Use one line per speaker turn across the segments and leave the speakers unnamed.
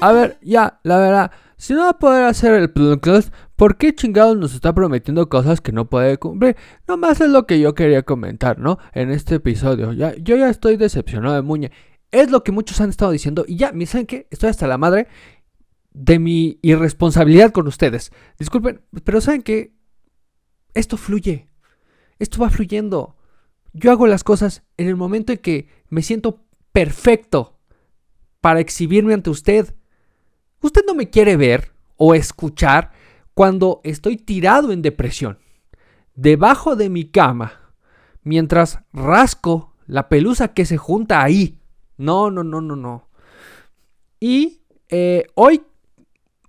A ver, ya, la verdad, si no va a poder hacer el podcast, ¿por qué chingados nos está prometiendo cosas que no puede cumplir? Nomás es lo que yo quería comentar, ¿no? En este episodio. Ya, yo ya estoy decepcionado de Muñe. Es lo que muchos han estado diciendo. Y ya, ¿me saben qué? Estoy hasta la madre de mi irresponsabilidad con ustedes. Disculpen, pero ¿saben qué? Esto fluye. Esto va fluyendo. Yo hago las cosas en el momento en que me siento perfecto para exhibirme ante usted. Usted no me quiere ver o escuchar cuando estoy tirado en depresión, debajo de mi cama, mientras rasco la pelusa que se junta ahí. No, no, no, no, no. Y eh, hoy,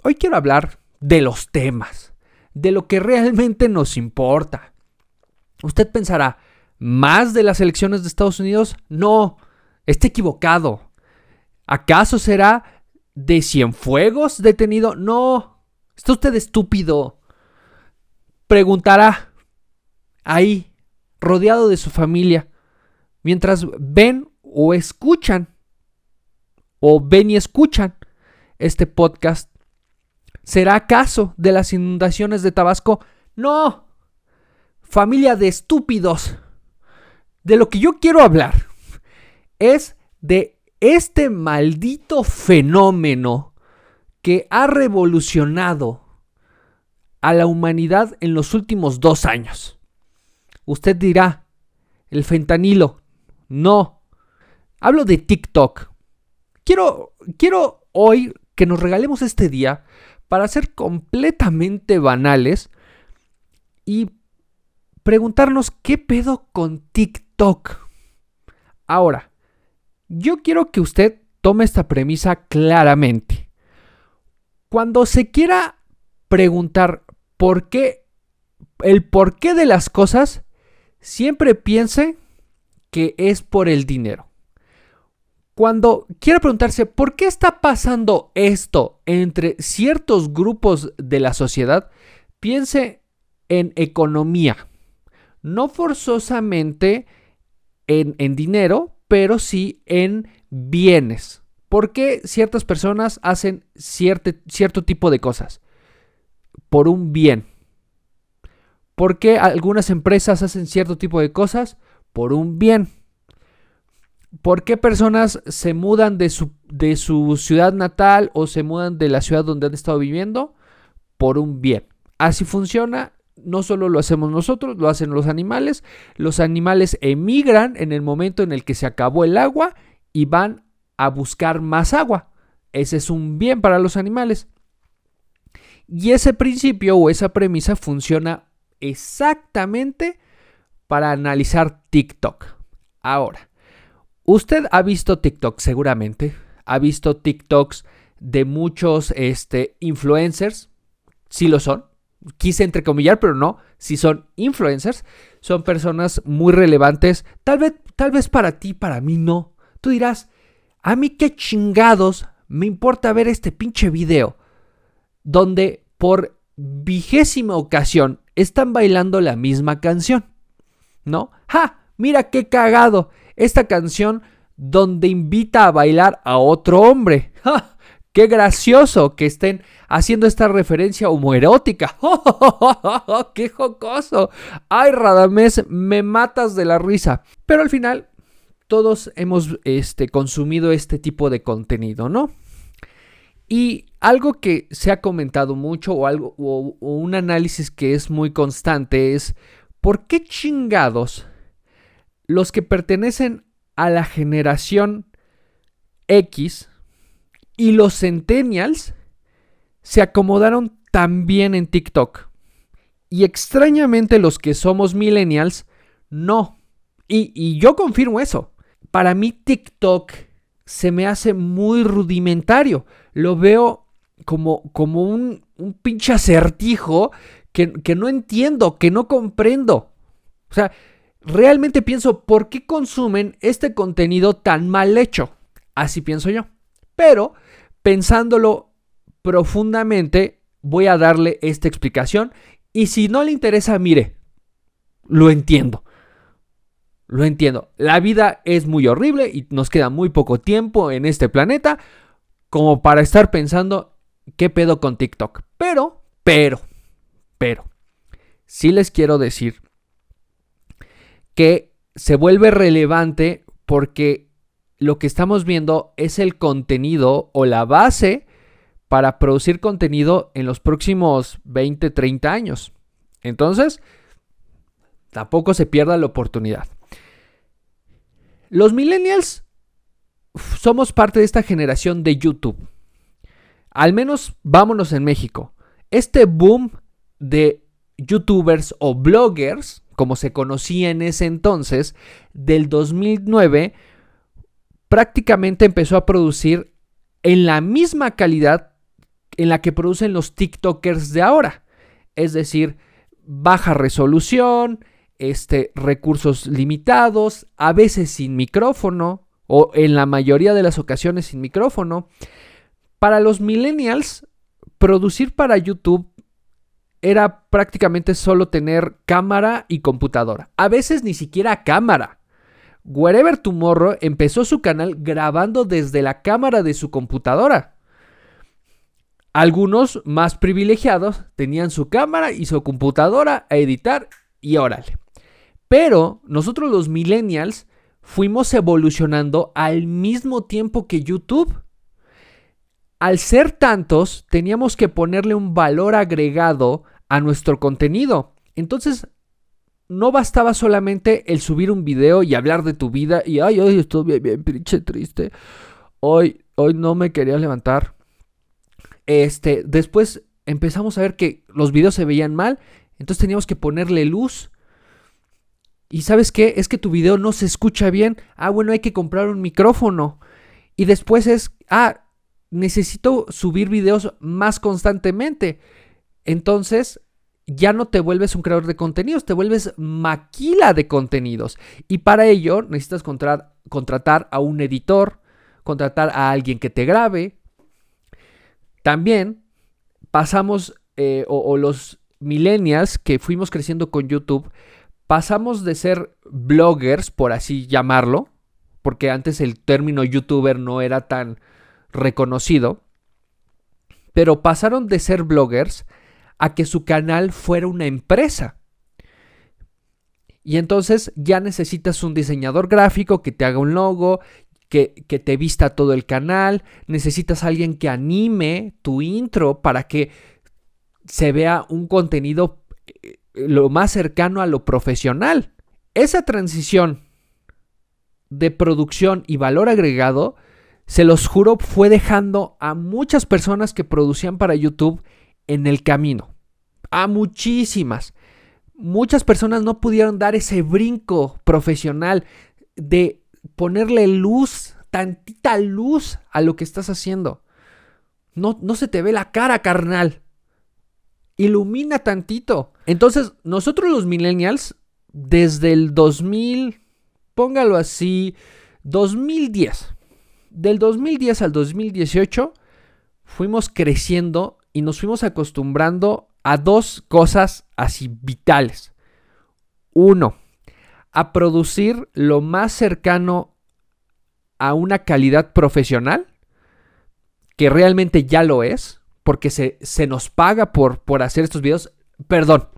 hoy quiero hablar de los temas, de lo que realmente nos importa. Usted pensará, ¿más de las elecciones de Estados Unidos? No, está equivocado. ¿Acaso será de Cienfuegos detenido? No. Está usted estúpido. Preguntará ahí, rodeado de su familia, mientras ven o escuchan, o ven y escuchan este podcast. ¿Será acaso de las inundaciones de Tabasco? No. Familia de estúpidos. De lo que yo quiero hablar es de este maldito fenómeno que ha revolucionado a la humanidad en los últimos dos años. Usted dirá, el fentanilo. No. Hablo de TikTok. Quiero, quiero hoy que nos regalemos este día para ser completamente banales y preguntarnos qué pedo con TikTok. Ahora, yo quiero que usted tome esta premisa claramente. Cuando se quiera preguntar por qué, el porqué de las cosas, siempre piense que es por el dinero. Cuando quiera preguntarse por qué está pasando esto entre ciertos grupos de la sociedad, piense en economía. No forzosamente en, en dinero, pero sí en bienes. ¿Por qué ciertas personas hacen cierto, cierto tipo de cosas? Por un bien. ¿Por qué algunas empresas hacen cierto tipo de cosas? Por un bien. ¿Por qué personas se mudan de su, de su ciudad natal o se mudan de la ciudad donde han estado viviendo? Por un bien. Así funciona no solo lo hacemos nosotros, lo hacen los animales. Los animales emigran en el momento en el que se acabó el agua y van a buscar más agua. Ese es un bien para los animales. Y ese principio o esa premisa funciona exactamente para analizar TikTok. Ahora, usted ha visto TikTok seguramente, ha visto TikToks de muchos este, influencers, sí lo son, quise entrecomillar, pero no, si son influencers, son personas muy relevantes, tal vez, tal vez para ti, para mí no. Tú dirás, a mí qué chingados me importa ver este pinche video donde por vigésima ocasión están bailando la misma canción, ¿no? ¡Ja! Mira qué cagado, esta canción donde invita a bailar a otro hombre. ¡Ja! Qué gracioso que estén haciendo esta referencia homoerótica. ¡Qué jocoso! ¡Ay, Radamés, me matas de la risa! Pero al final, todos hemos este, consumido este tipo de contenido, ¿no? Y algo que se ha comentado mucho o, algo, o un análisis que es muy constante es ¿por qué chingados los que pertenecen a la generación X y los centennials se acomodaron también en TikTok. Y extrañamente los que somos millennials, no. Y, yo confirmo eso. Para mí TikTok se me hace muy rudimentario. Lo veo como, como un, un pinche acertijo que, que no entiendo, que no comprendo. O sea, realmente pienso, ¿por qué consumen este contenido tan mal hecho? Así pienso yo. Pero pensándolo profundamente, voy a darle esta explicación. Y si no le interesa, mire, lo entiendo. Lo entiendo. La vida es muy horrible y nos queda muy poco tiempo en este planeta. como para estar pensando qué pedo con TikTok. Pero, pero, pero, sí les quiero decir que se vuelve relevante porque lo que estamos viendo es el contenido o la base para producir contenido en los próximos 20, 30 años. Entonces, tampoco se pierda la oportunidad. Los millennials somos parte de esta generación de YouTube. Al menos vámonos en México. Este boom de youtubers o bloggers, como se conocía en ese entonces, del 2009, prácticamente empezó a producir en la misma calidad en la que producen los TikTokers de ahora. Es decir, baja resolución, este, recursos limitados, a veces sin micrófono, o en la mayoría de las ocasiones sin micrófono. Para los millennials, producir para YouTube era prácticamente solo tener cámara y computadora. A veces ni siquiera cámara. Wherever Tomorrow empezó su canal grabando desde la cámara de su computadora. Algunos más privilegiados tenían su cámara y su computadora a editar y órale. Pero nosotros los millennials fuimos evolucionando al mismo tiempo que YouTube. Al ser tantos, teníamos que ponerle un valor agregado a nuestro contenido. Entonces, no bastaba solamente el subir un video y hablar de tu vida y, ay, hoy estoy bien, bien, pinche triste. Hoy, hoy no me quería levantar. Este, después empezamos a ver que los videos se veían mal, entonces teníamos que ponerle luz y sabes qué, es que tu video no se escucha bien. Ah, bueno, hay que comprar un micrófono. Y después es, ah, necesito subir videos más constantemente. Entonces, ya no te vuelves un creador de contenidos, te vuelves maquila de contenidos. Y para ello necesitas contratar a un editor, contratar a alguien que te grabe. También pasamos, eh, o los millennials que fuimos creciendo con YouTube, pasamos de ser bloggers, por así llamarlo, porque antes el término youtuber no era tan reconocido, pero pasaron de ser bloggers a que su canal fuera una empresa. Y entonces ya necesitas un diseñador gráfico que te haga un logo, que, que, te vista todo el canal, necesitas alguien que anime tu intro para que se vea un contenido eh, lo más cercano a lo profesional. Esa transición de producción y valor agregado, se los juro, fue dejando a muchas personas que producían para YouTube en el camino. A muchísimas. Muchas personas no pudieron dar ese brinco profesional de ponerle luz, tantita luz a lo que estás haciendo. No, no se te ve la cara, carnal. Ilumina tantito. Entonces, nosotros los millennials, desde el 2000, póngalo así, 2010, del 2010 al 2018, fuimos creciendo y nos fuimos acostumbrando a dos cosas así vitales. Uno, a producir lo más cercano a una calidad profesional, que realmente ya lo es, porque se, se nos paga por, por hacer estos videos. Perdón,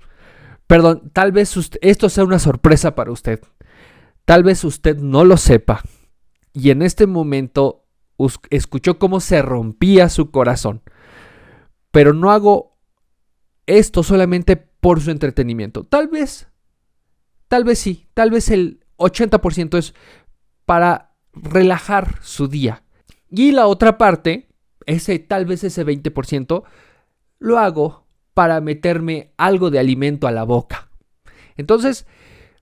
perdón, tal vez esto sea una sorpresa para usted. Tal vez usted no lo sepa. Y en este momento escuchó cómo se rompía su corazón. Pero no hago esto solamente por su entretenimiento. Tal vez, tal vez sí, tal vez el 80% es para relajar su día. Y la otra parte ese tal vez ese 20% lo hago para meterme algo de alimento a la boca. Entonces,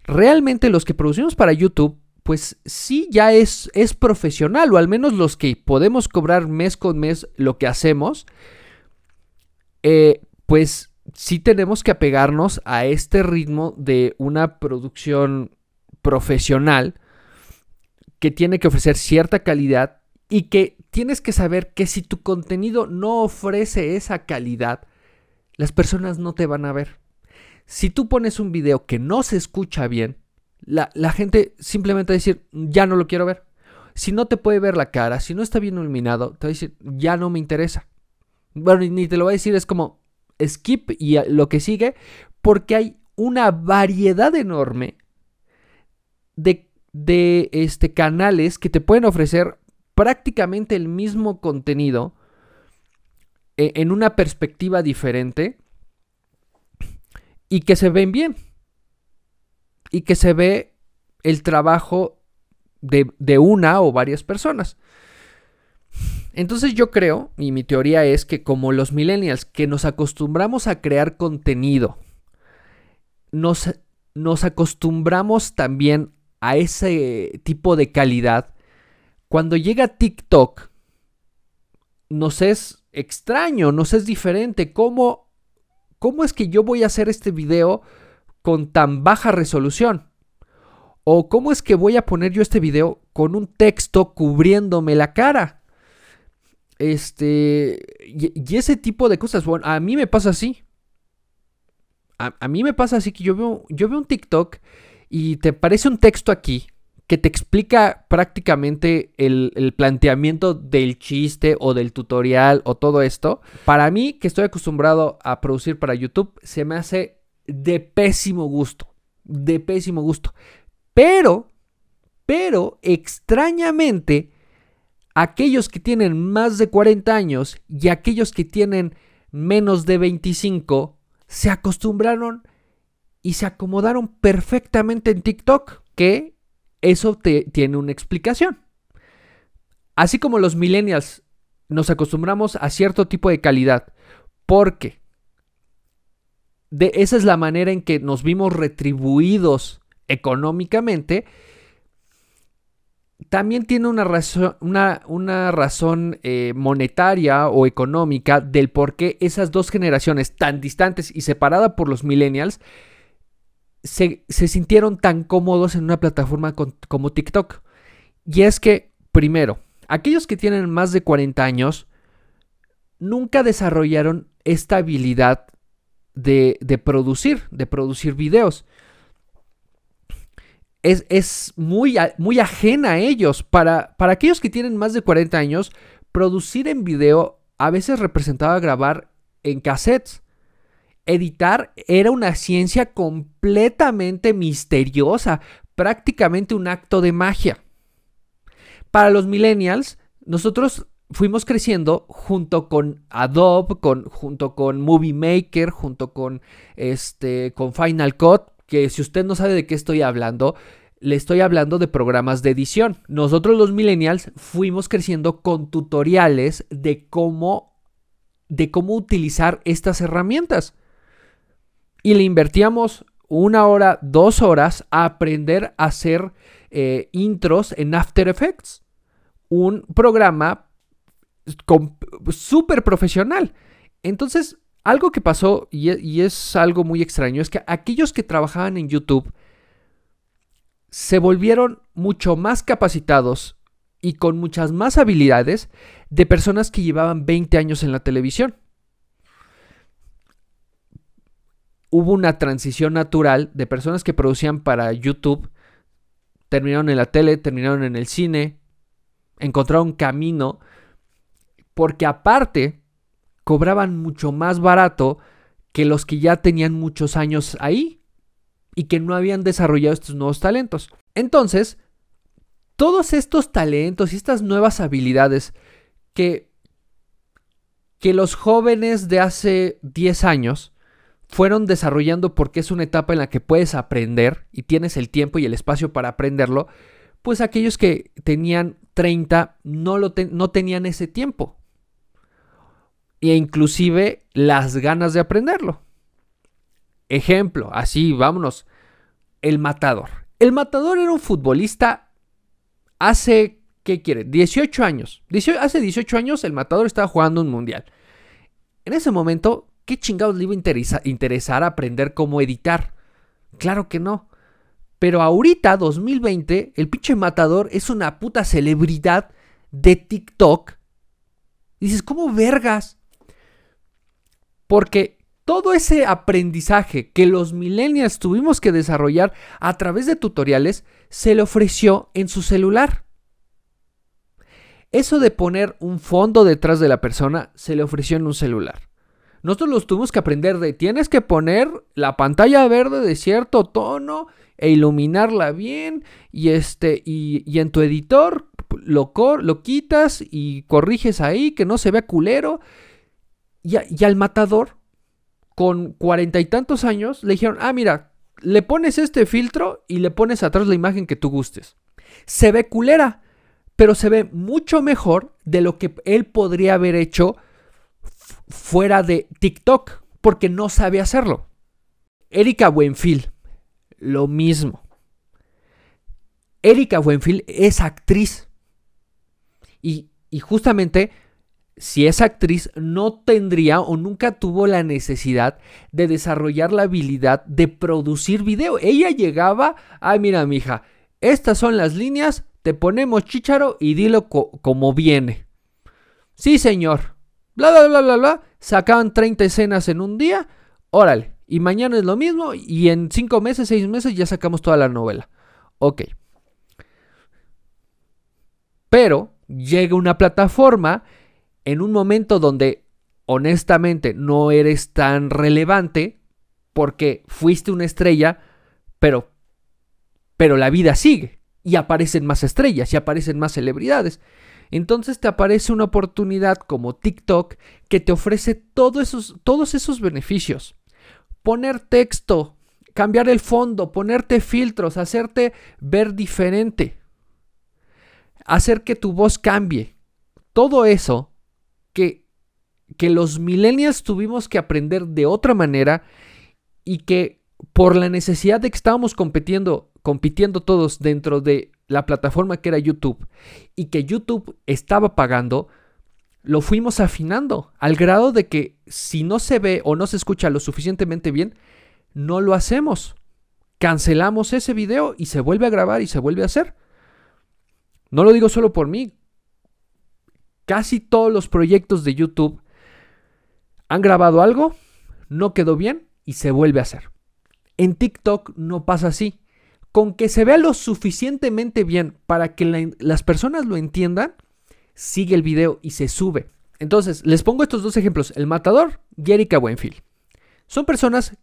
realmente los que producimos para YouTube, pues sí ya es, es profesional, o al menos los que podemos cobrar mes con mes lo que hacemos, eh, pues sí tenemos que apegarnos a este ritmo de una producción profesional que tiene que ofrecer cierta calidad y que tienes que saber que si tu contenido no ofrece esa calidad, las personas no te van a ver. Si tú pones un video que no se escucha bien, la, gente simplemente va a decir, ya no lo quiero ver. si no te puede ver la cara, si no está bien iluminado, te va a decir, ya no me interesa. Bueno, ni te lo va a decir, es como skip y lo que sigue, porque hay una variedad enorme de, de este, canales que te pueden ofrecer prácticamente el mismo contenido e, en una perspectiva diferente y que se ven bien y que se ve el trabajo de, de una o varias personas. Entonces yo creo, y mi teoría es que como los millennials que nos acostumbramos a crear contenido, nos, nos acostumbramos también a ese tipo de calidad, cuando llega TikTok, nos es extraño, nos es diferente. ¿Cómo, ¿Cómo es que yo voy a hacer este video con tan baja resolución? ¿O cómo es que voy a poner yo este video con un texto cubriéndome la cara? Este. Y, ese tipo de cosas. Bueno, a mí me pasa así. A, mí me pasa así que yo veo, yo veo un TikTok y te parece un texto aquí que te explica prácticamente el, el, planteamiento del chiste o del tutorial o todo esto. Para mí, que estoy acostumbrado a producir para YouTube, se me hace de pésimo gusto. De pésimo gusto. Pero, pero, extrañamente, aquellos que tienen más de 40 años y aquellos que tienen menos de 25 se acostumbraron y se acomodaron perfectamente en TikTok, que eso tiene una explicación. Así como los millennials nos acostumbramos a cierto tipo de calidad, porque de, esa es la manera en que nos vimos retribuidos económicamente, también tiene una razón, una, razón eh, monetaria o económica del por qué esas dos generaciones tan distantes y separadas por los millennials se, sintieron tan cómodos en una plataforma como TikTok. Y es que, primero, aquellos que tienen más de 40 años nunca desarrollaron esta habilidad de, de producir, de producir videos es, muy, muy, ajena a ellos. Para, para aquellos que tienen más de 40 años, producir en video a veces representaba grabar en cassettes. Editar era una ciencia completamente misteriosa, prácticamente un acto de magia. Para los millennials, nosotros fuimos creciendo junto con Adobe, con, junto con Movie Maker, junto con, este, con Final Cut, que si usted no sabe de qué estoy hablando, le estoy hablando de programas de edición. Nosotros los millennials fuimos creciendo con tutoriales de cómo de cómo utilizar estas herramientas. Y le invertíamos una hora, dos horas a aprender a hacer eh, intros en After Effects. Un programa súper profesional. Entonces, algo que pasó, y, es algo muy extraño, es que aquellos que trabajaban en YouTube se volvieron mucho más capacitados y con muchas más habilidades de personas que llevaban 20 años en la televisión. Hubo una transición natural de personas que producían para YouTube, terminaron en la tele, terminaron en el cine, encontraron camino, porque aparte cobraban mucho más barato que los que ya tenían muchos años ahí y que no habían desarrollado estos nuevos talentos. Entonces, todos estos talentos y estas nuevas habilidades que, que los jóvenes de hace 10 años fueron desarrollando porque es una etapa en la que puedes aprender y tienes el tiempo y el espacio para aprenderlo, pues aquellos que tenían 30 no, lo no tenían ese tiempo e inclusive las ganas de aprenderlo. Ejemplo, así vámonos, el matador. El matador era un futbolista hace, ¿qué quiere? 18 años. hace 18 años el matador estaba jugando un mundial. En ese momento, ¿qué chingados le iba a interesar aprender cómo editar? Claro que no. Pero ahorita, 2020, el pinche matador es una puta celebridad de TikTok. dices, ¿cómo vergas? Porque todo ese aprendizaje que los millennials tuvimos que desarrollar a través de tutoriales se le ofreció en su celular. Eso de poner un fondo detrás de la persona se le ofreció en un celular. Nosotros los tuvimos que aprender de tienes que poner la pantalla verde de cierto tono e iluminarla bien y este y, en tu editor lo, lo, quitas y corriges ahí que no se vea culero y, y al matador con cuarenta y tantos años le dijeron ah mira le pones este filtro y le pones atrás la imagen que tú gustes se ve culera pero se ve mucho mejor de lo que él podría haber hecho fuera de TikTok, porque no sabe hacerlo. Erika Buenfil, lo mismo. Erika Buenfil es actriz. Y, justamente, si es actriz, no tendría o nunca tuvo la necesidad de desarrollar la habilidad de producir video. Ella llegaba, ay, mira, mija, estas son las líneas, te ponemos chicharo y dilo como viene. Sí, señor. Bla, bla, bla, bla, bla. Sacaban 30 escenas en un día. Órale. Y mañana es lo mismo. Y en 5 meses, 6 meses ya sacamos toda la novela. Ok. Pero llega una plataforma en un momento donde honestamente no eres tan relevante porque fuiste una estrella, pero pero la vida sigue y aparecen más estrellas y aparecen más celebridades. Entonces te aparece una oportunidad como TikTok que te ofrece esos, todos esos beneficios. Poner texto, cambiar el fondo, ponerte filtros, hacerte ver diferente, hacer que tu voz cambie. Todo eso que, que los millennials tuvimos que aprender de otra manera y que por la necesidad de que estábamos compitiendo, compitiendo todos dentro de la plataforma que era YouTube y que YouTube estaba pagando, lo fuimos afinando al grado de que si no se ve o no se escucha lo suficientemente bien, no lo hacemos. Cancelamos ese video y se vuelve a grabar y se vuelve a hacer. No lo digo solo por mí. Casi todos los proyectos de YouTube han grabado algo, no quedó bien y se vuelve a hacer. En TikTok no pasa así con que se vea lo suficientemente bien para que las personas lo entiendan, sigue el video y se sube. Entonces, les pongo estos dos ejemplos, el matador y Erika Buenfield. Son personas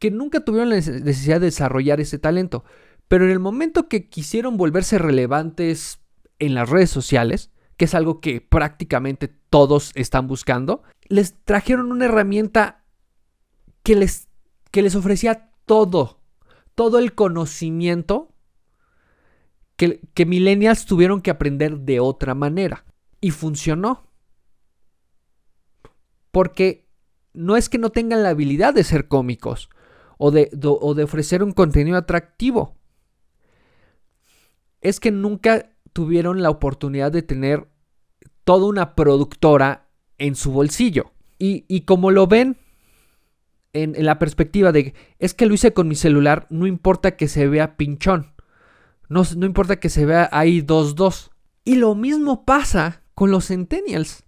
que nunca tuvieron la necesidad de desarrollar ese talento, pero en el momento que quisieron volverse relevantes en las redes sociales, que es algo que prácticamente todos están buscando, les trajeron una herramienta que les, que les ofrecía todo todo el conocimiento que, que millennials tuvieron que aprender de otra manera. Y funcionó. Porque no es que no tengan la habilidad de ser cómicos o de, o de ofrecer un contenido atractivo. Es que nunca tuvieron la oportunidad de tener toda una productora en su bolsillo. Y, y como lo ven, en, la perspectiva de, es que lo hice con mi celular, no importa que se vea pinchón. No, no importa que se vea ahí 2-2. Y lo mismo pasa con los centennials.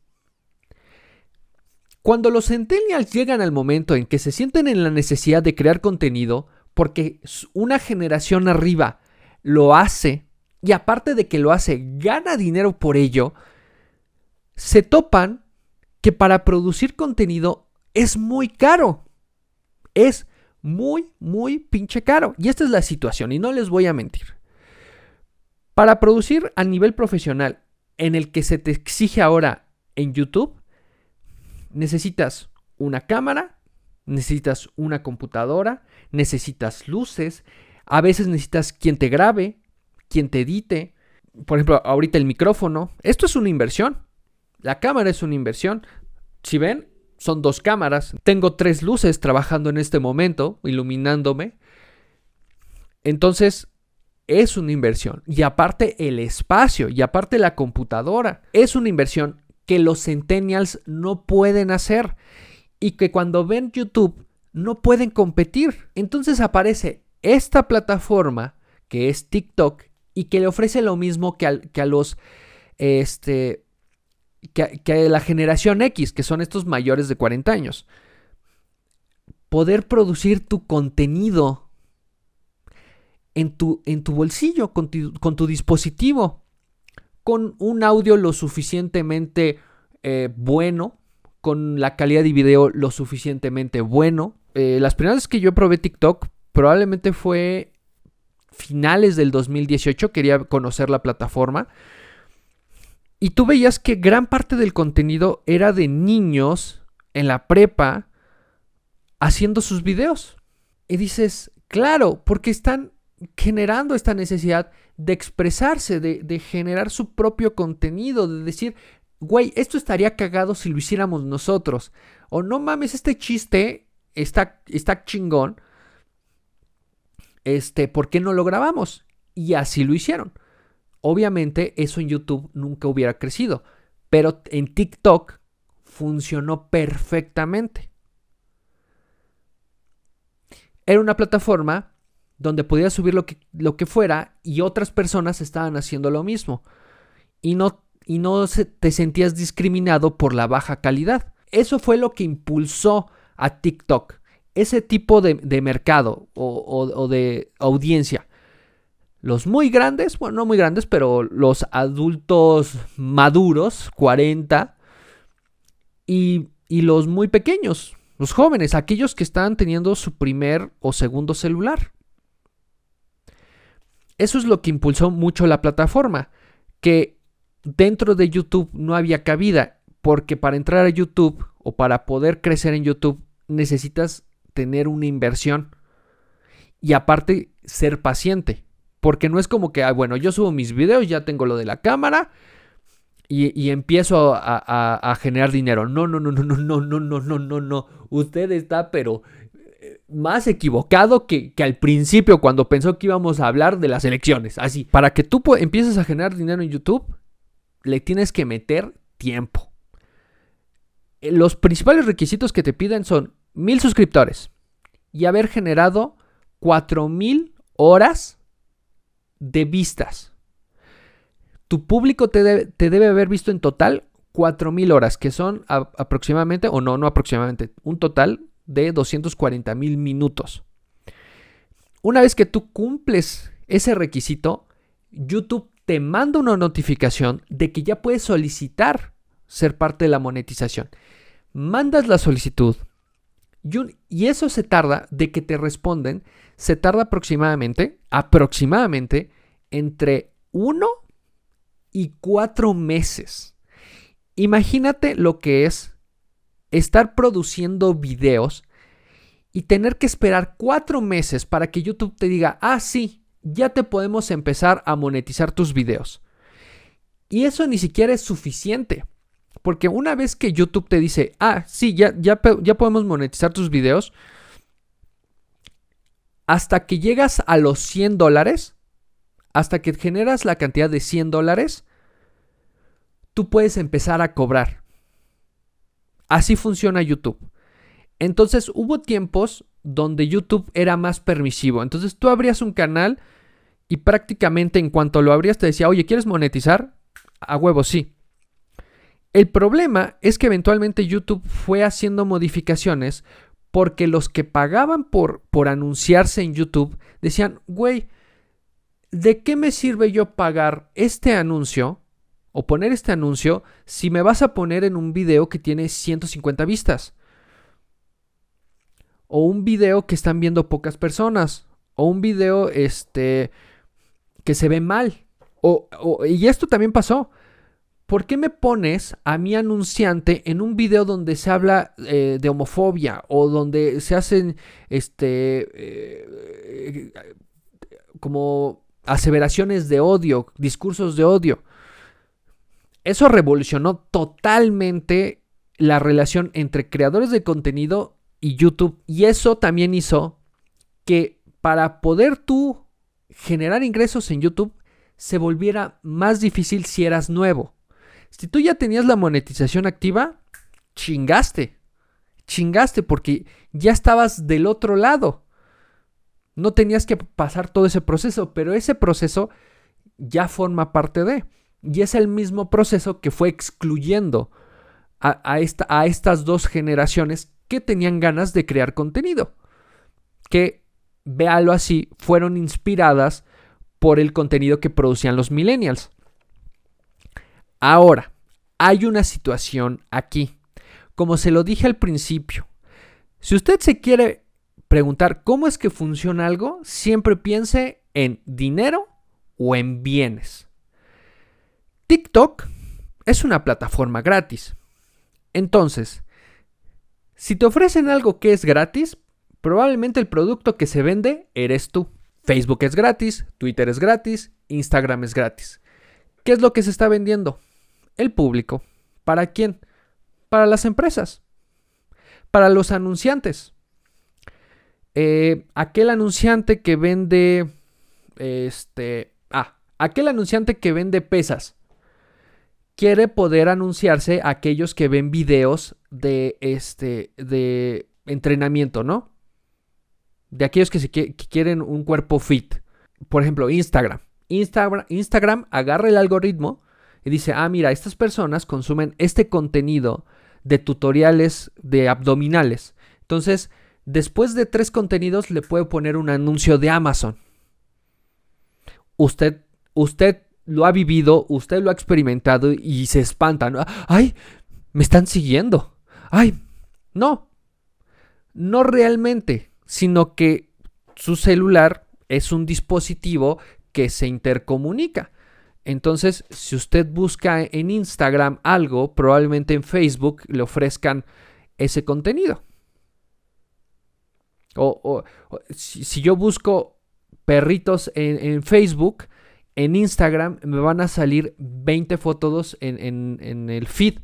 Cuando los centennials llegan al momento en que se sienten en la necesidad de crear contenido, porque una generación arriba lo hace, y aparte de que lo hace, gana dinero por ello, se topan que para producir contenido es muy caro es muy, muy pinche caro. Y esta es la situación y no les voy a mentir. Para producir a nivel profesional en el que se te exige ahora en YouTube, necesitas una cámara, necesitas una computadora, necesitas luces, a veces necesitas quien te grabe, quien te edite. Por ejemplo, ahorita el micrófono. Esto es una inversión. La cámara es una inversión. Si ven, son dos cámaras. Tengo tres luces trabajando en este momento, iluminándome. Entonces, es una inversión. Y aparte el espacio, y aparte la computadora, es una inversión que los centennials no pueden hacer. Y que cuando ven YouTube no pueden competir. Entonces aparece esta plataforma que es TikTok y que le ofrece lo mismo que a, que a los este, que, la generación X, que son estos mayores de 40 años. Poder producir tu contenido en tu, en tu bolsillo, con tu, con tu dispositivo, con un audio lo suficientemente eh, bueno, con la calidad de video lo suficientemente bueno. Eh, las primeras que yo probé TikTok probablemente fue finales del 2018, quería conocer la plataforma. Y tú veías que gran parte del contenido era de niños en la prepa haciendo sus videos. Y dices, claro, porque están generando esta necesidad de expresarse, de, generar su propio contenido, de decir, güey, esto estaría cagado si lo hiciéramos nosotros. O no mames, este chiste está, está chingón. Este, ¿por qué no lo grabamos? Y así lo hicieron. Obviamente eso en YouTube nunca hubiera crecido, pero en TikTok funcionó perfectamente. Era una plataforma donde podías subir lo que, lo que fuera y otras personas estaban haciendo lo mismo. Y no, y no te sentías discriminado por la baja calidad. Eso fue lo que impulsó a TikTok. Ese tipo de, mercado o de audiencia los muy grandes, bueno, no muy grandes, pero los adultos maduros, 40, y, y los muy pequeños, los jóvenes, aquellos que están teniendo su primer o segundo celular. Eso es lo que impulsó mucho la plataforma, que dentro de YouTube no había cabida, porque para entrar a YouTube o para poder crecer en YouTube necesitas tener una inversión y aparte ser paciente. Porque no es como que, bueno, yo subo mis videos, ya tengo lo de la cámara y, empiezo a, generar dinero. No, no, no, no, no, no, no, no, no, no, no. Usted está, pero eh, más equivocado que, que, al principio cuando pensó que íbamos a hablar de las elecciones. Así, para que tú empieces a generar dinero en YouTube, le tienes que meter tiempo. Eh, los principales requisitos que te piden son mil suscriptores y haber generado cuatro mil horas de vistas. Tu público te, debe haber visto en total 4.000 horas, que son aproximadamente, o no, no aproximadamente, un total de 240 mil minutos. Una vez que tú cumples ese requisito, YouTube te manda una notificación de que ya puedes solicitar ser parte de la monetización. Mandas la solicitud y eso se tarda de que te responden se tarda aproximadamente, aproximadamente entre uno y cuatro meses. Imagínate lo que es estar produciendo videos y tener que esperar cuatro meses para que YouTube te diga, ah, sí, ya te podemos empezar a monetizar tus videos. Y eso ni siquiera es suficiente. Porque una vez que YouTube te dice, ah, sí, ya, ya, podemos monetizar tus videos, hasta que llegas a los 100 dólares, hasta que generas la cantidad de 100 dólares, tú puedes empezar a cobrar. Así funciona YouTube. Entonces hubo tiempos donde YouTube era más permisivo. Entonces tú abrías un canal y prácticamente en cuanto lo abrías te decía, oye, ¿quieres monetizar? A huevo, sí. El problema es que eventualmente YouTube fue haciendo modificaciones porque los que pagaban por, por anunciarse en YouTube decían, güey, ¿de qué me sirve yo pagar este anuncio o poner este anuncio si me vas a poner en un video que tiene 150 vistas? O un video que están viendo pocas personas. O un video este, que se ve mal. O, y esto también pasó. ¿Por qué me pones a mi anunciante en un video donde se habla eh, de homofobia o donde se hacen este eh, como aseveraciones de odio, discursos de odio? Eso revolucionó totalmente la relación entre creadores de contenido y YouTube. Y eso también hizo que para poder tú generar ingresos en YouTube se volviera más difícil si eras nuevo. Si tú ya tenías la monetización activa, chingaste. Chingaste porque ya estabas del otro lado. No tenías que pasar todo ese proceso, pero ese proceso ya forma parte de. Y es el mismo proceso que fue excluyendo a, estas dos generaciones que tenían ganas de crear contenido. Que, véalo así, fueron inspiradas por el contenido que producían los millennials. Ahora, hay una situación aquí. Como se lo dije al principio, si usted se quiere preguntar cómo es que funciona algo, siempre piense en dinero o en bienes. TikTok es una plataforma gratis. Entonces, si te ofrecen algo que es gratis, probablemente el producto que se vende eres tú. Facebook es gratis, Twitter es gratis, Instagram es gratis. ¿Qué es lo que se está vendiendo? El público. ¿Para quién? Para las empresas. Para los anunciantes. Eh, aquel anunciante que vende. Este. Ah, aquel anunciante que vende pesas. Quiere poder anunciarse a aquellos que ven videos de este. de entrenamiento, ¿no? De aquellos que, se que quieren un cuerpo fit. Por ejemplo, Instagram. Instagram. Instagram agarra el algoritmo y dice, ah, mira, estas personas consumen este contenido de tutoriales de abdominales. Entonces, después de tres contenidos le puede poner un anuncio de Amazon. Usted, usted lo ha vivido, usted lo ha experimentado y se espanta. Ay, me están siguiendo. Ay, no. No realmente, sino que su celular es un dispositivo que se intercomunica. Entonces, si usted busca en Instagram algo, probablemente en Facebook le ofrezcan ese contenido. O, si, yo busco perritos en, Facebook, en Instagram me van a salir 20 fotos en, el feed.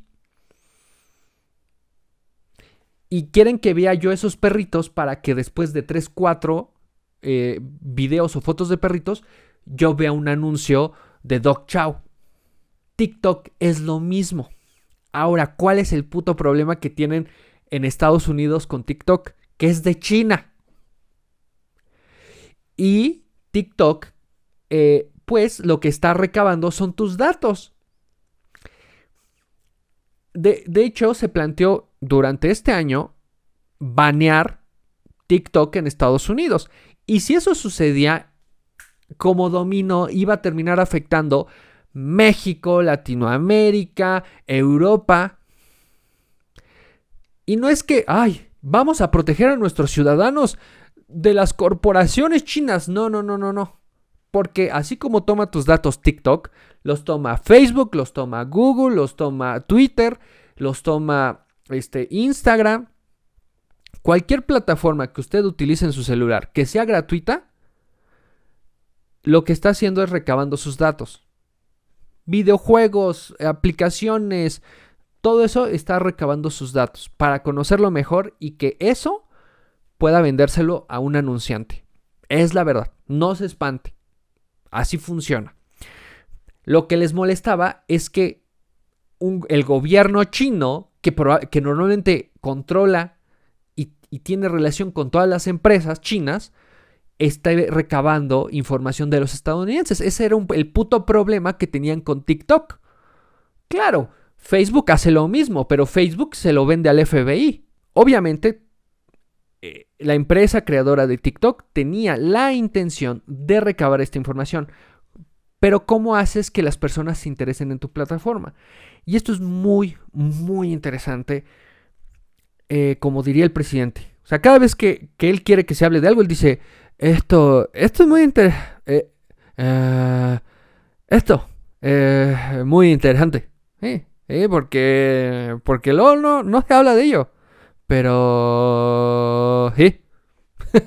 Y quieren que vea yo esos perritos para que después de 3, 4 eh, videos o fotos de perritos, yo vea un anuncio de Doc Chow. TikTok es lo mismo. Ahora, ¿cuál es el puto problema que tienen en Estados Unidos con TikTok? Que es de China. Y TikTok, eh, pues lo que está recabando son tus datos. De, de, hecho, se planteó durante este año banear TikTok en Estados Unidos. Y si eso sucedía, como dominó iba a terminar afectando México, Latinoamérica, Europa. Y no es que, ay, vamos a proteger a nuestros ciudadanos de las corporaciones chinas. No, no, no, no, no. Porque así como toma tus datos TikTok, los toma Facebook, los toma Google, los toma Twitter, los toma este, Instagram. Cualquier plataforma que usted utilice en su celular que sea gratuita, lo que está haciendo es recabando sus datos. Videojuegos, aplicaciones, todo eso está recabando sus datos para conocerlo mejor y que eso pueda vendérselo a un anunciante. Es la verdad, no se espante. Así funciona. Lo que les molestaba es que el gobierno chino, que, normalmente controla y tiene relación con todas las empresas chinas, está recabando información de los estadounidenses. Ese era el puto problema que tenían con TikTok. Claro, Facebook hace lo mismo, pero Facebook se lo vende al FBI. Obviamente, eh, la empresa creadora de TikTok tenía la intención de recabar esta información. Pero ¿cómo haces que las personas se interesen en tu plataforma? Y esto es muy, muy interesante, eh, como diría el presidente. O sea, cada vez que, que él quiere que se hable de algo, él dice, esto, esto es muy interesante. Eh, eh, esto, eh, muy interesante. Porque, porque luego no, no se habla de ello. Pero... Sí.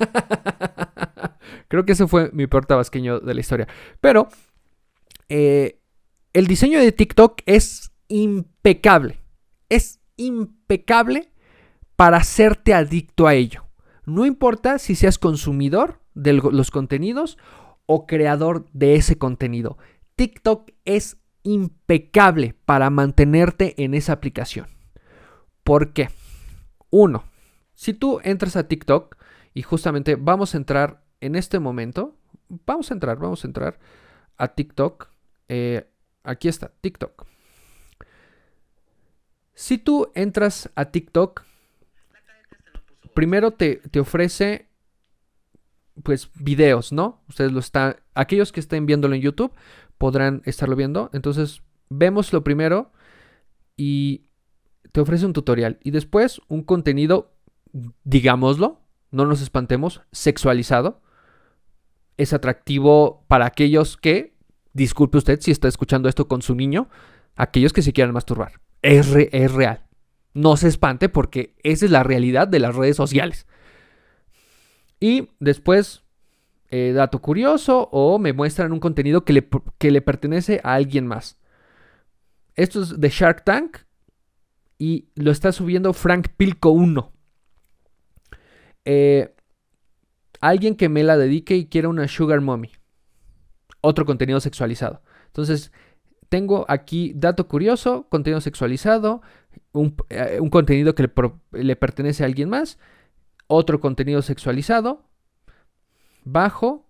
Creo que ese fue mi peor tabasqueño de la historia. Pero el diseño de TikTok es impecable. Es impecable para hacerte adicto a ello. No importa si seas consumidor de los contenidos o creador de ese contenido. TikTok es impecable para mantenerte en esa aplicación. ¿Por qué? Uno, si tú entras a TikTok y justamente vamos a entrar en este momento, vamos a entrar, vamos a entrar a TikTok. Eh, aquí está, TikTok. Si tú entras a TikTok, primero te, ofrece pues videos, ¿no? Ustedes lo están, aquellos que estén viéndolo en YouTube podrán estarlo viendo. Entonces vemos lo primero y te ofrece un tutorial y después un contenido, digámoslo, no nos espantemos, sexualizado. Es atractivo para aquellos que, disculpe usted si está escuchando esto con su niño, aquellos que se quieran masturbar. Es, es real. No se espante porque esa es la realidad de las redes sociales. Y después, eh, dato curioso, o me muestran un contenido que le, que le pertenece a alguien más. Esto es de Shark Tank y lo está subiendo Frank Pilco 1. Eh, alguien que me la dedique y quiera una Sugar Mommy. Otro contenido sexualizado. Entonces, tengo aquí dato curioso, contenido sexualizado, un, eh, contenido que le, pertenece a alguien más, otro contenido sexualizado, bajo,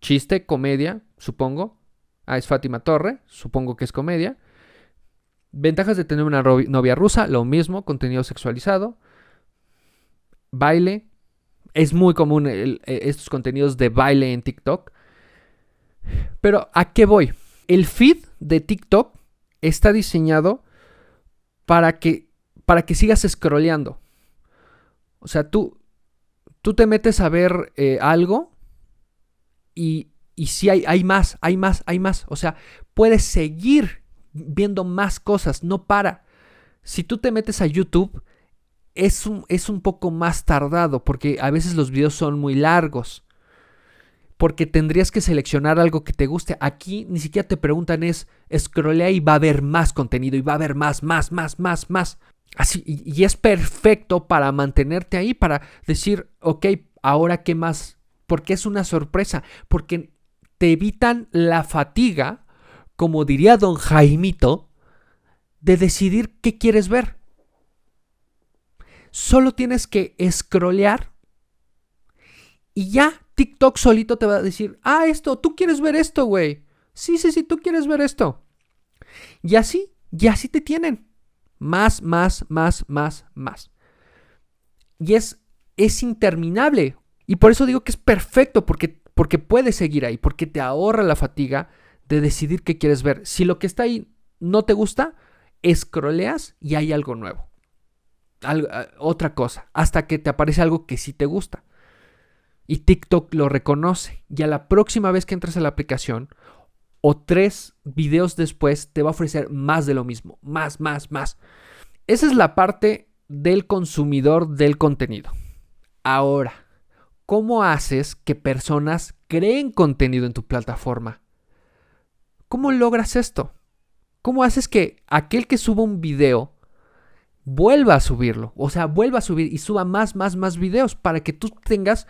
chiste, comedia, supongo. Ah, es Fátima Torre, supongo que es comedia. Ventajas de tener una novia rusa, lo mismo, contenido sexualizado. Baile. Es muy común e, estos contenidos de baile en TikTok. Pero ¿a qué voy? El feed de TikTok está diseñado para que, para que sigas scrolleando. O sea, tú, tú te metes a ver eh, algo y, y si hay, hay más, hay más, hay más. O sea, puedes seguir viendo más cosas, no para. Si tú te metes a YouTube, es un, es un poco más tardado porque a veces los videos son muy largos. Porque tendrías que seleccionar algo que te guste. Aquí ni siquiera te preguntan es, scrollea y va a haber más contenido y va a haber más, más, más, más, más. Así, y, es perfecto para mantenerte ahí, para decir, ok, ahora qué más. Porque es una sorpresa, porque te evitan la fatiga como diría don Jaimito, de decidir qué quieres ver. Solo tienes que scrollear y ya TikTok solito te va a decir, ah, esto, tú quieres ver esto, güey. Sí, sí, sí, tú quieres ver esto. Y así, y así te tienen. Más, más, más, más, más. Y es, es interminable. Y por eso digo que es perfecto, porque, porque puedes seguir ahí, porque te ahorra la fatiga de decidir qué quieres ver. Si lo que está ahí no te gusta, escroleas y hay algo nuevo. Otra cosa, hasta que te aparece algo que sí te gusta. Y TikTok lo reconoce. Y a la próxima vez que entres a la aplicación, o tres videos después, te va a ofrecer más de lo mismo. Más, más, más. Esa es la parte del consumidor del contenido. Ahora, ¿cómo haces que personas creen contenido en tu plataforma? ¿Cómo logras esto? ¿Cómo haces que aquel que suba un video vuelva a subirlo? O sea, vuelva a subir y suba más, más, más videos para que tú tengas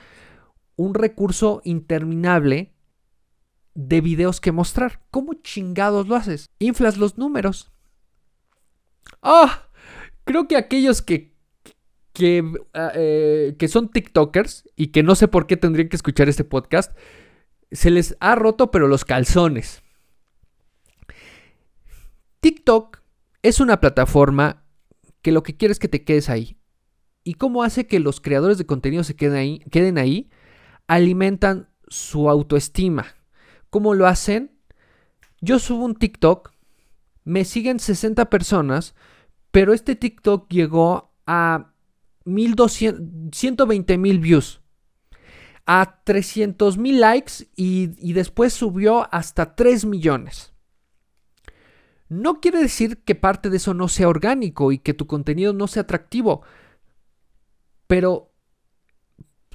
un recurso interminable de videos que mostrar. ¿Cómo chingados lo haces? Inflas los números. ¡Ah! Creo que aquellos que, que, ah, eh, que son TikTokers y que no sé por qué tendrían que escuchar este podcast, se les ha roto pero los calzones. TikTok es una plataforma que lo que quiere es que te quedes ahí. ¿Y cómo hace que los creadores de contenido se queden ahí? Queden ahí? Alimentan su autoestima. ¿Cómo lo hacen? Yo subo un TikTok, me siguen 60 personas, pero este TikTok llegó a 120 mil views, a 300 mil likes y, y después subió hasta 3 millones. No quiere decir que parte de eso no sea orgánico y que tu contenido no sea atractivo. Pero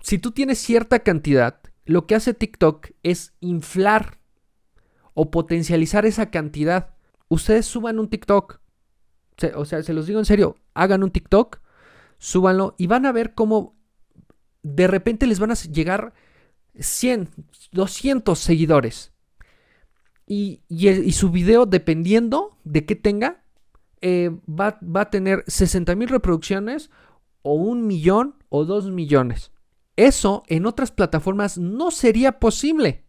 si tú tienes cierta cantidad, lo que hace TikTok es inflar o potencializar esa cantidad. Ustedes suban un TikTok. O sea, se los digo en serio, hagan un TikTok, súbanlo y van a ver cómo de repente les van a llegar 100, 200 seguidores. Y, su video, dependiendo de qué tenga, eh, va, va, a tener 60 mil reproducciones o un millón o dos millones. Eso en otras plataformas no sería posible.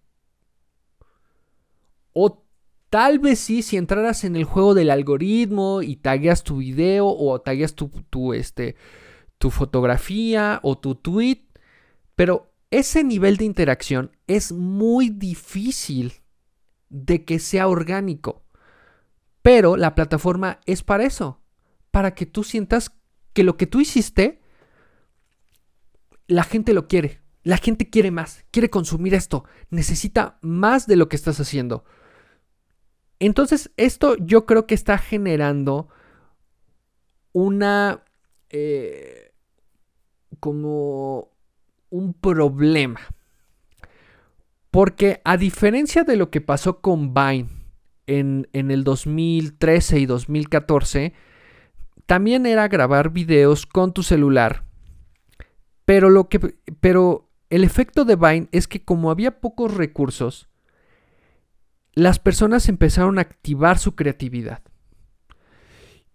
O tal vez sí si entraras en el juego del algoritmo y tagueas tu video o tagueas tu, tu, este, tu fotografía o tu tweet. Pero ese nivel de interacción es muy difícil de que sea orgánico. Pero la plataforma es para eso, para que tú sientas que lo que tú hiciste, la gente lo quiere. La gente quiere más, quiere consumir esto, necesita más de lo que estás haciendo. Entonces, esto yo creo que está generando una... Eh, como un problema. Porque a diferencia de lo que pasó con Vine en, en, el 2013 y 2014, también era grabar videos con tu celular. Pero, lo que, pero el efecto de Vine es que como había pocos recursos, las personas empezaron a activar su creatividad.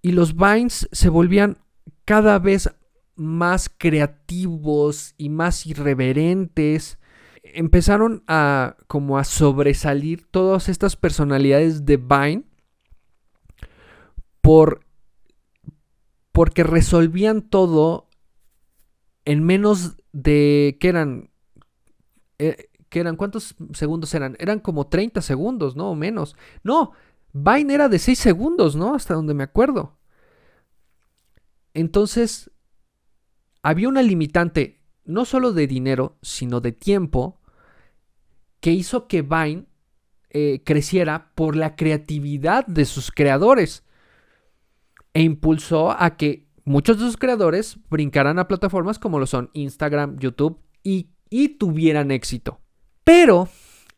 Y los Vines se volvían cada vez más creativos y más irreverentes. Empezaron a como a sobresalir todas estas personalidades de Vine por porque resolvían todo en menos de ¿qué eran eh, ¿qué eran cuántos segundos eran? Eran como 30 segundos, no o menos. No, Vine era de 6 segundos, ¿no? Hasta donde me acuerdo. Entonces, había una limitante no solo de dinero, sino de tiempo, que hizo que Vine eh, creciera por la creatividad de sus creadores e impulsó a que muchos de sus creadores brincaran a plataformas como lo son Instagram, YouTube y, y tuvieran éxito. Pero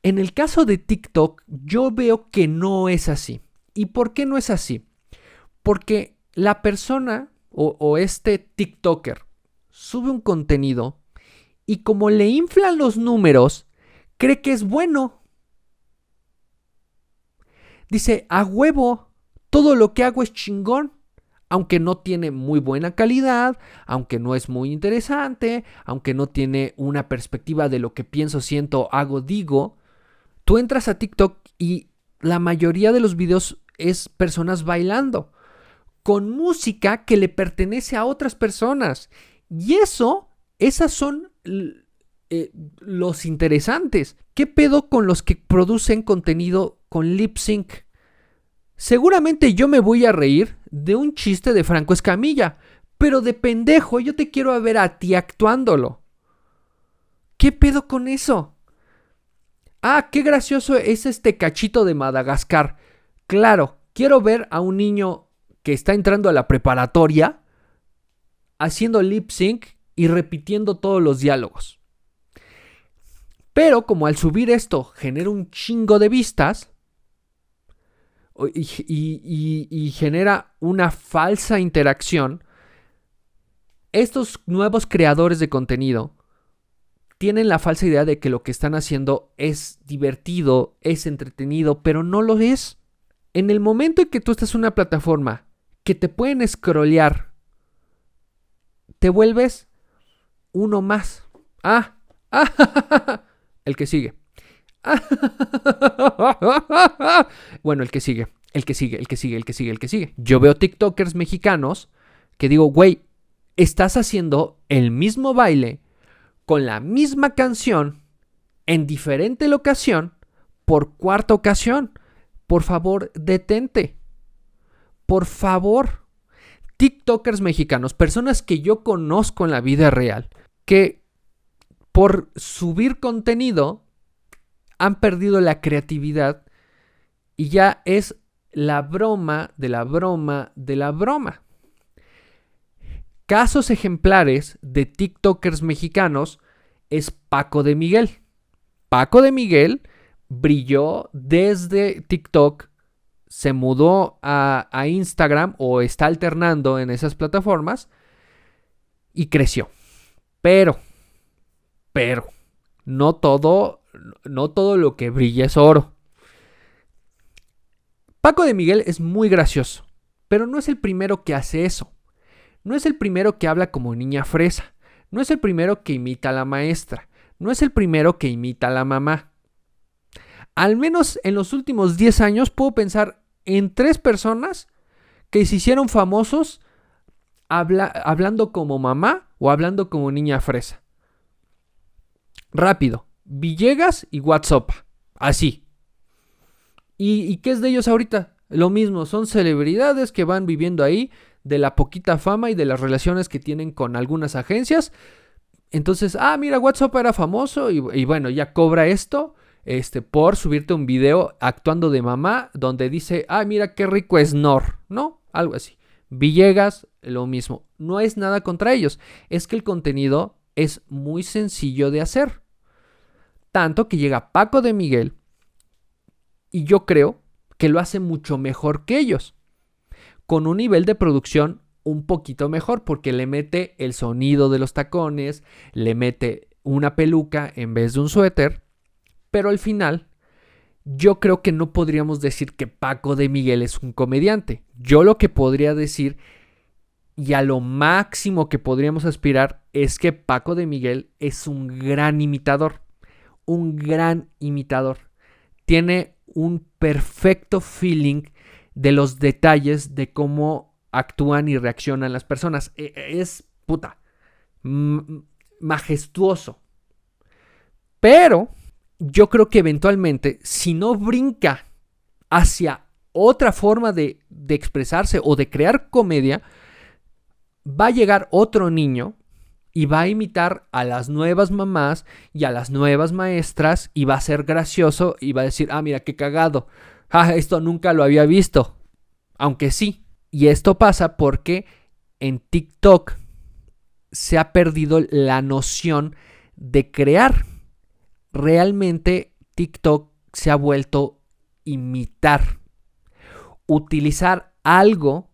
en el caso de TikTok yo veo que no es así. ¿Y por qué no es así? Porque la persona o, este TikToker sube un contenido y como le inflan los números, cree que es bueno. Dice, a huevo, todo lo que hago es chingón, aunque no tiene muy buena calidad, aunque no es muy interesante, aunque no tiene una perspectiva de lo que pienso, siento, hago, digo. Tú entras a TikTok y la mayoría de los videos es personas bailando con música que le pertenece a otras personas. Y eso, esas son eh, los interesantes. ¿Qué pedo con los que producen contenido con lip sync? Seguramente yo me voy a reír de un chiste de Franco Escamilla, pero de pendejo yo te quiero ver a ti actuándolo. ¿Qué pedo con eso? Ah, qué gracioso es este cachito de Madagascar. Claro, quiero ver a un niño que está entrando a la preparatoria haciendo lip sync y repitiendo todos los diálogos. Pero como al subir esto genera un chingo de vistas y, genera una falsa interacción, estos nuevos creadores de contenido tienen la falsa idea de que lo que están haciendo es divertido, es entretenido, pero no lo es. En el momento en que tú estás en una plataforma que te pueden scrollear, te vuelves uno más. Ah, ah, el que sigue. bueno, el que sigue, el que sigue, el que sigue, el que sigue, el que sigue. Yo veo TikTokers mexicanos que digo, güey, estás haciendo el mismo baile con la misma canción en diferente locación por cuarta ocasión. Por favor, detente. Por favor, TikTokers mexicanos, personas que yo conozco en la vida real, que por subir contenido han perdido la creatividad y ya es la broma de la broma de la broma. Casos ejemplares de TikTokers mexicanos es Paco de Miguel. Paco de Miguel brilló desde TikTok se mudó a, Instagram o está alternando en esas plataformas y creció. Pero, pero, no todo, no todo lo que brilla es oro. Paco de Miguel es muy gracioso, pero no es el primero que hace eso. No es el primero que habla como niña fresa. No es el primero que imita a la maestra. No es el primero que imita a la mamá al menos en los últimos 10 años puedo pensar en tres personas que se hicieron famosos hablando como mamá o hablando como niña fresa. Rápido. Villegas y WhatsApp. Así. ¿Y, qué es de ellos ahorita? Lo mismo, son celebridades que van viviendo ahí de la poquita fama y de las relaciones que tienen con algunas agencias. Entonces, ah, mira, WhatsApp era famoso y, y bueno, ya cobra esto este, por subirte un video actuando de mamá donde dice, ah, mira qué rico es Nor, ¿no? Algo así. Villegas, lo mismo. No es nada contra ellos, es que el contenido es muy sencillo de hacer. Tanto que llega Paco de Miguel y yo creo que lo hace mucho mejor que ellos, con un nivel de producción un poquito mejor porque le mete el sonido de los tacones, le mete una peluca en vez de un suéter pero al final, yo creo que no podríamos decir que Paco de Miguel es un comediante. Yo lo que podría decir, y a lo máximo que podríamos aspirar, es que Paco de Miguel es un gran imitador. Un gran imitador. Tiene un perfecto feeling de los detalles de cómo actúan y reaccionan las personas. E, es puta. Majestuoso. Pero yo creo que eventualmente, si no brinca hacia otra forma de, expresarse o de crear comedia, va a llegar otro niño y va a imitar a las nuevas mamás y a las nuevas maestras y va a ser gracioso y va a decir, ah, mira, qué cagado. Ah, esto nunca lo había visto. Aunque sí. Y esto pasa porque en TikTok se ha perdido la noción de crear realmente TikTok se ha vuelto imitar, utilizar algo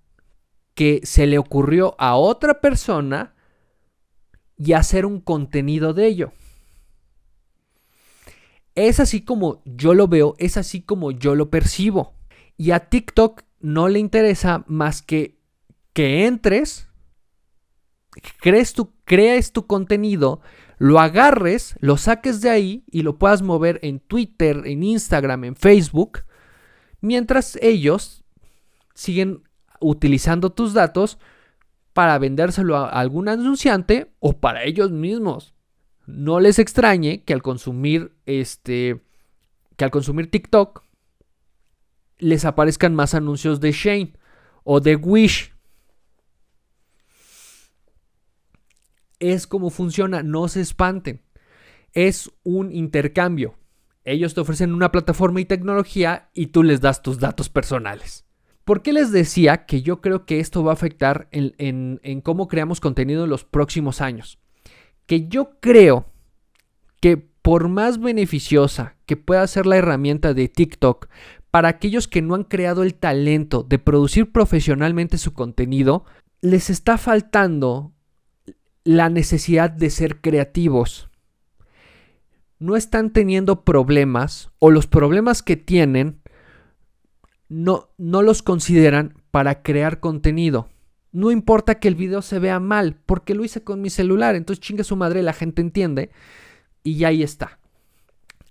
que se le ocurrió a otra persona y hacer un contenido de ello. Es así como yo lo veo, es así como yo lo percibo. Y a TikTok no le interesa más que que entres, crees tu, crees tu contenido, lo agarres, lo saques de ahí y lo puedas mover en Twitter, en Instagram, en Facebook, mientras ellos siguen utilizando tus datos para vendérselo a algún anunciante o para ellos mismos. No les extrañe que al consumir este que al consumir TikTok les aparezcan más anuncios de Shane o de Wish es como funciona, no se espanten. Es un intercambio. Ellos te ofrecen una plataforma y tecnología y tú les das tus datos personales. ¿Por qué les decía que yo creo que esto va a afectar en, en cómo creamos contenido en los próximos años? Que yo creo que por más beneficiosa que pueda ser la herramienta de TikTok para aquellos que no han creado el talento de producir profesionalmente su contenido, les está faltando la necesidad de ser creativos. No están teniendo problemas o los problemas que tienen no, los consideran para crear contenido. No importa que el video se vea mal, porque lo hice con mi celular, entonces chingue su madre, la gente entiende y ya ahí está.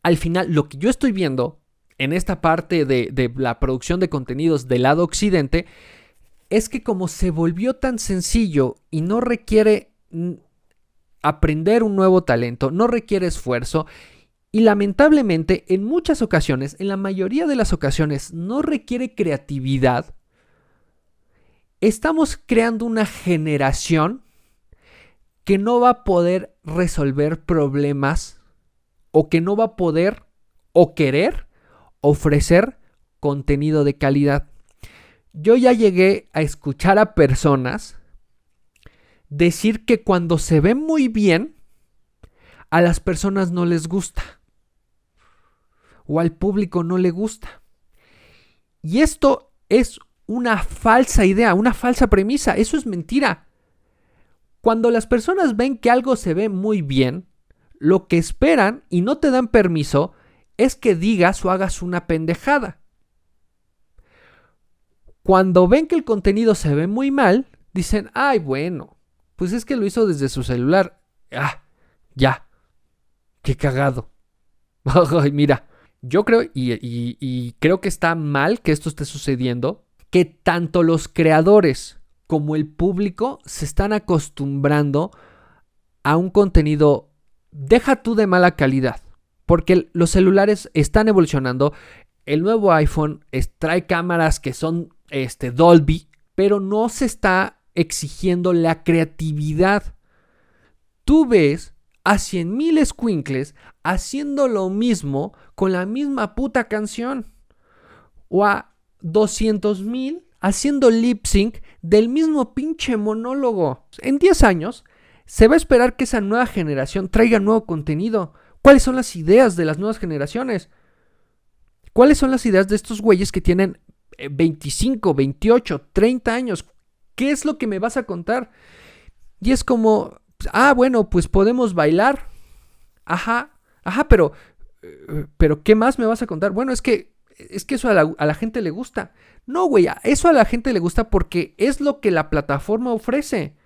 Al final, lo que yo estoy viendo en esta parte de, de la producción de contenidos del lado occidente es que como se volvió tan sencillo y no requiere aprender un nuevo talento no requiere esfuerzo y lamentablemente en muchas ocasiones, en la mayoría de las ocasiones, no requiere creatividad. Estamos creando una generación que no va a poder resolver problemas o que no va a poder o querer ofrecer contenido de calidad. Yo ya llegué a escuchar a personas decir que cuando se ve muy bien, a las personas no les gusta. O al público no le gusta. Y esto es una falsa idea, una falsa premisa. Eso es mentira. Cuando las personas ven que algo se ve muy bien, lo que esperan y no te dan permiso es que digas o hagas una pendejada. Cuando ven que el contenido se ve muy mal, dicen, ay, bueno, pues es que lo hizo desde su celular. Ah, ya. Qué cagado. Ay, mira, yo creo, y, creo que está mal que esto esté sucediendo, que tanto los creadores como el público se están acostumbrando a un contenido, deja tú de mala calidad, porque los celulares están evolucionando, el nuevo iPhone trae cámaras que son este, Dolby, pero no se está exigiendo la creatividad. Tú ves a 100.000 squinkles haciendo lo mismo con la misma puta canción. O a 200.000 haciendo lip sync del mismo pinche monólogo. En 10 años se va a esperar que esa nueva generación traiga nuevo contenido. ¿Cuáles son las ideas de las nuevas generaciones? ¿Cuáles son las ideas de estos güeyes que tienen 25, 28, 30 años? ¿Qué es lo que me vas a contar? Y es como, ah, bueno, pues podemos bailar. Ajá, ajá, pero, eh, pero ¿qué más me vas a contar? Bueno, es que, es que eso a la, a la gente le gusta. No, güey, eso a la gente le gusta porque es lo que la plataforma ofrece.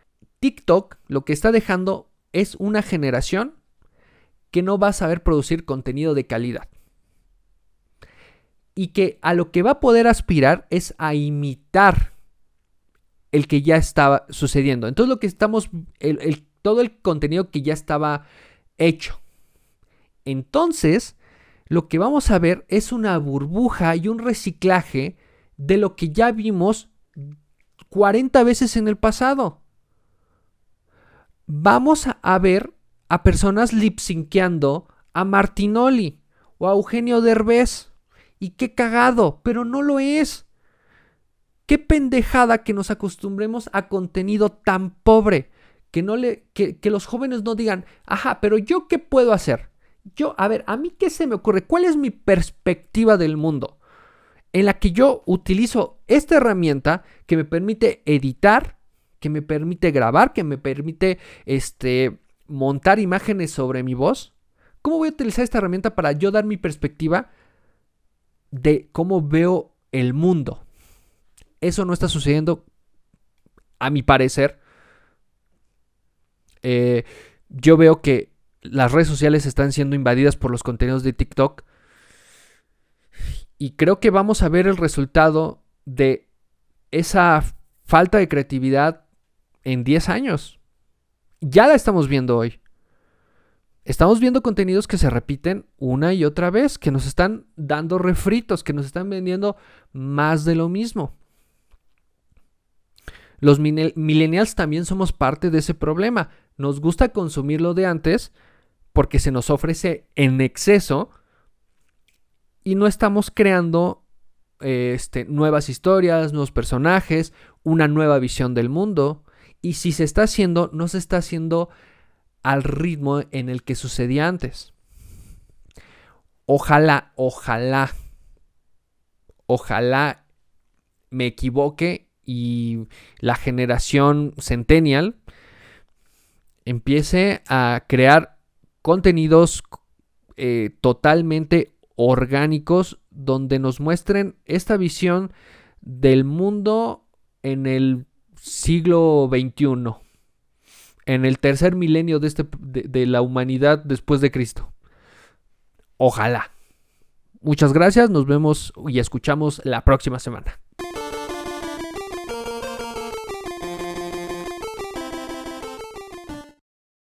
TikTok lo que está dejando es una generación que no va a saber producir contenido de calidad. Y que a lo que va a poder aspirar es a imitar el que ya estaba sucediendo. Entonces lo que estamos, todo el contenido que ya estaba hecho. Entonces, lo que vamos a ver es una burbuja y un reciclaje de lo que ya vimos 40 veces en el pasado. Vamos a ver a personas lipsinqueando a Martinoli o a Eugenio Derbez. Y qué cagado, pero no lo es. Qué pendejada que nos acostumbremos a contenido tan pobre. Que, no le, que, los jóvenes no digan, ajá, pero yo qué puedo hacer. Yo, a ver, a mí qué se me ocurre, cuál es mi perspectiva del mundo en la que yo utilizo esta herramienta que me permite editar, que me permite grabar, que me permite este, montar imágenes sobre mi voz. ¿Cómo voy a utilizar esta herramienta para yo dar mi perspectiva de cómo veo el mundo? Eso no está sucediendo, a mi parecer. Eh, yo veo que las redes sociales están siendo invadidas por los contenidos de TikTok. Y creo que vamos a ver el resultado de esa falta de creatividad en 10 años. Ya la estamos viendo hoy. Estamos viendo contenidos que se repiten una y otra vez, que nos están dando refritos, que nos están vendiendo más de lo mismo. Los millennials también somos parte de ese problema. Nos gusta consumir lo de antes porque se nos ofrece en exceso y no estamos creando este, nuevas historias, nuevos personajes, una nueva visión del mundo. Y si se está haciendo, no se está haciendo al ritmo en el que sucedía antes. Ojalá, ojalá, ojalá me equivoque y la generación centennial empiece a crear contenidos eh, totalmente orgánicos donde nos muestren esta visión del mundo en el siglo XXI, en el tercer milenio de, este, de la humanidad después de Cristo. Ojalá. Muchas gracias, nos vemos y escuchamos la próxima semana.